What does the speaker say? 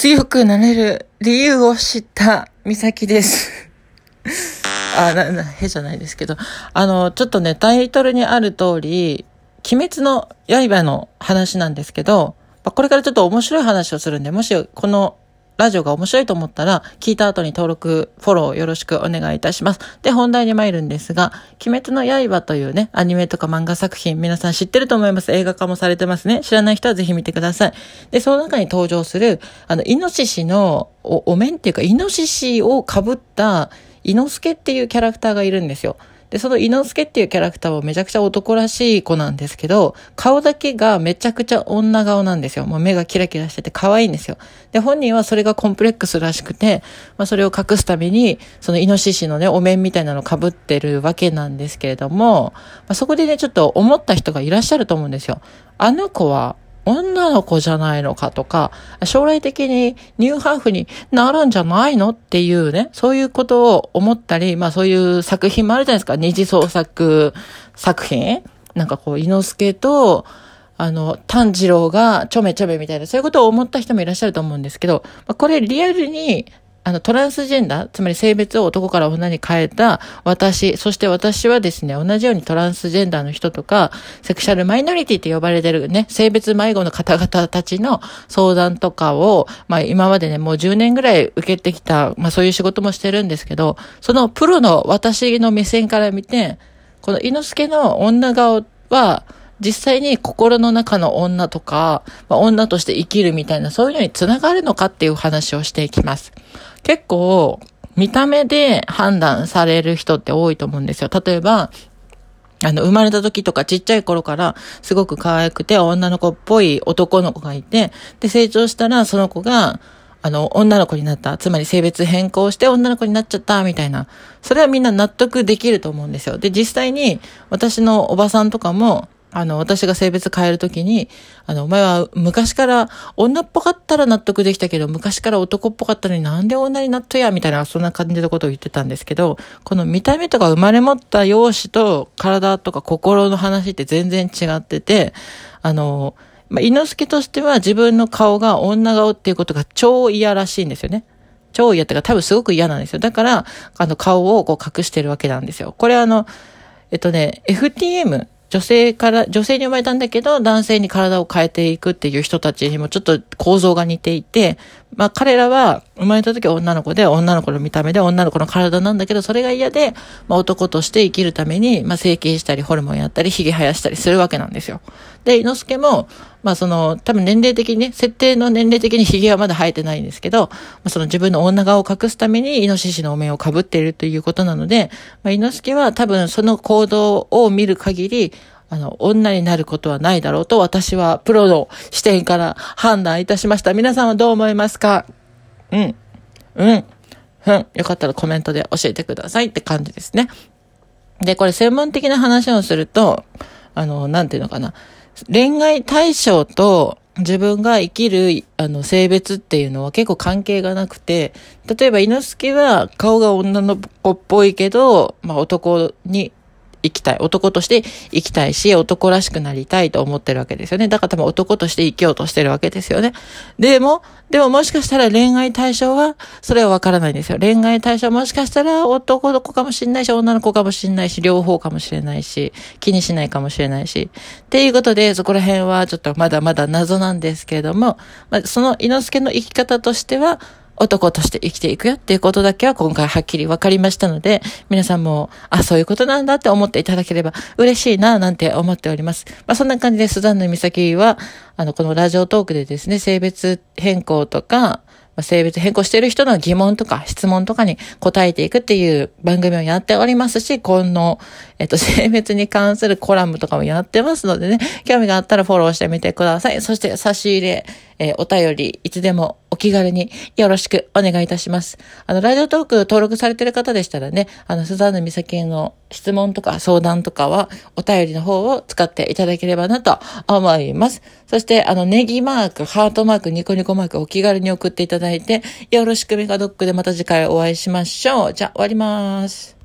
強くなれる理由を知った美咲です。あ、な、な、へじゃないですけど、あの、ちょっとね、タイトルにある通り、鬼滅の刃の話なんですけど、これからちょっと面白い話をするんで、もしこのラジオが面白いと思ったら、聞いた後に登録、フォローよろしくお願いいたします。で、本題に参るんですが、鬼滅の刃というね、アニメとか漫画作品、皆さん知ってると思います。映画化もされてますね。知らない人はぜひ見てください。で、その中に登場する、あの、イノシシのお、面っていうか、イノシシを被った、イノスケっていうキャラクターがいるんですよ。で、その伊之助っていうキャラクターはめちゃくちゃ男らしい子なんですけど、顔だけがめちゃくちゃ女顔なんですよ。もう目がキラキラしてて可愛いんですよ。で、本人はそれがコンプレックスらしくて、まあそれを隠すために、そのイノシシのね、お面みたいなのを被ってるわけなんですけれども、まあ、そこでね、ちょっと思った人がいらっしゃると思うんですよ。あの子は女の子じゃないのかとか、将来的にニューハーフになるんじゃないのっていうね、そういうことを思ったり、まあそういう作品もあるじゃないですか。二次創作作品なんかこう、伊之助と、あの、炭治郎がちょめちょめみたいな、そういうことを思った人もいらっしゃると思うんですけど、ま、これリアルにあの、トランスジェンダー、つまり性別を男から女に変えた私、そして私はですね、同じようにトランスジェンダーの人とか、セクシャルマイノリティって呼ばれてるね、性別迷子の方々たちの相談とかを、まあ今までね、もう10年ぐらい受けてきた、まあそういう仕事もしてるんですけど、そのプロの私の目線から見て、この猪之助の女顔は、実際に心の中の女とか、まあ、女として生きるみたいな、そういうのにつながるのかっていう話をしていきます。結構、見た目で判断される人って多いと思うんですよ。例えば、あの、生まれた時とかちっちゃい頃からすごく可愛くて女の子っぽい男の子がいて、で、成長したらその子が、あの、女の子になった。つまり性別変更して女の子になっちゃった、みたいな。それはみんな納得できると思うんですよ。で、実際に私のおばさんとかも、あの、私が性別変えるときに、あの、お前は昔から女っぽかったら納得できたけど、昔から男っぽかったのになんで女になっとや、みたいな、そんな感じのことを言ってたんですけど、この見た目とか生まれ持った容姿と体とか心の話って全然違ってて、あの、まあ、猪之助としては自分の顔が女顔っていうことが超嫌らしいんですよね。超嫌ってか多分すごく嫌なんですよ。だから、あの顔をこう隠してるわけなんですよ。これあの、えっとね、FTM 女性から、女性に生まれたんだけど、男性に体を変えていくっていう人たちにもちょっと構造が似ていて、まあ彼らは生まれた時は女の子で、女の子の見た目で女の子の体なんだけど、それが嫌で、まあ男として生きるために、まあ整形したり、ホルモンやったり、髭生やしたりするわけなんですよ。で、猪之助も、まあその、多分年齢的にね、設定の年齢的に髭はまだ生えてないんですけど、まあ、その自分の女顔を隠すためにイノシシのお面を被っているということなので、まあ猪之助は多分その行動を見る限り、あの、女になることはないだろうと私はプロの視点から判断いたしました。皆さんはどう思いますか？うん。うん。うん。よかったらコメントで教えてくださいって感じですね。で、これ専門的な話をすると、あの、なんていうのかな。恋愛対象と自分が生きる、あの、性別っていうのは結構関係がなくて、例えば、猪之助は顔が女の子っぽいけど、まあ男に生きたい。男として生きたいし、男らしくなりたいと思ってるわけですよね。だから多分男として生きようとしてるわけですよね。でも、でももしかしたら恋愛対象は、それはわからないんですよ。恋愛対象もしかしたら男の子かもしれないし、女の子かもしれないし、両方かもしれないし、気にしないかもしれないし。っていうことで、そこら辺はちょっとまだまだ謎なんですけれども、まあ、その猪之助の生き方としては、男として生きていくよっていうことだけは今回はっきり分かりましたので、皆さんも、あ、そういうことなんだって思っていただければ嬉しいな、なんて思っております。まあそんな感じで、スザンヌ美咲は、あの、このラジオトークでですね、性別変更とか、性別変更している人の疑問とか質問とかに答えていくっていう番組をやっておりますし、今の、えっと、性別に関するコラムとかもやってますのでね、興味があったらフォローしてみてください。そして差し入れ、えー、お便り、いつでも気軽によろしくお願いいたします。あの、ラジオトーク登録されてる方でしたらね、あの、スザーヌ美咲への質問とか相談とかは、お便りの方を使っていただければなと思います。そして、あの、ネギマーク、ハートマーク、ニコニコマーク、お気軽に送っていただいて、よろしくメガドックでまた次回お会いしましょう。じゃあ、終わります。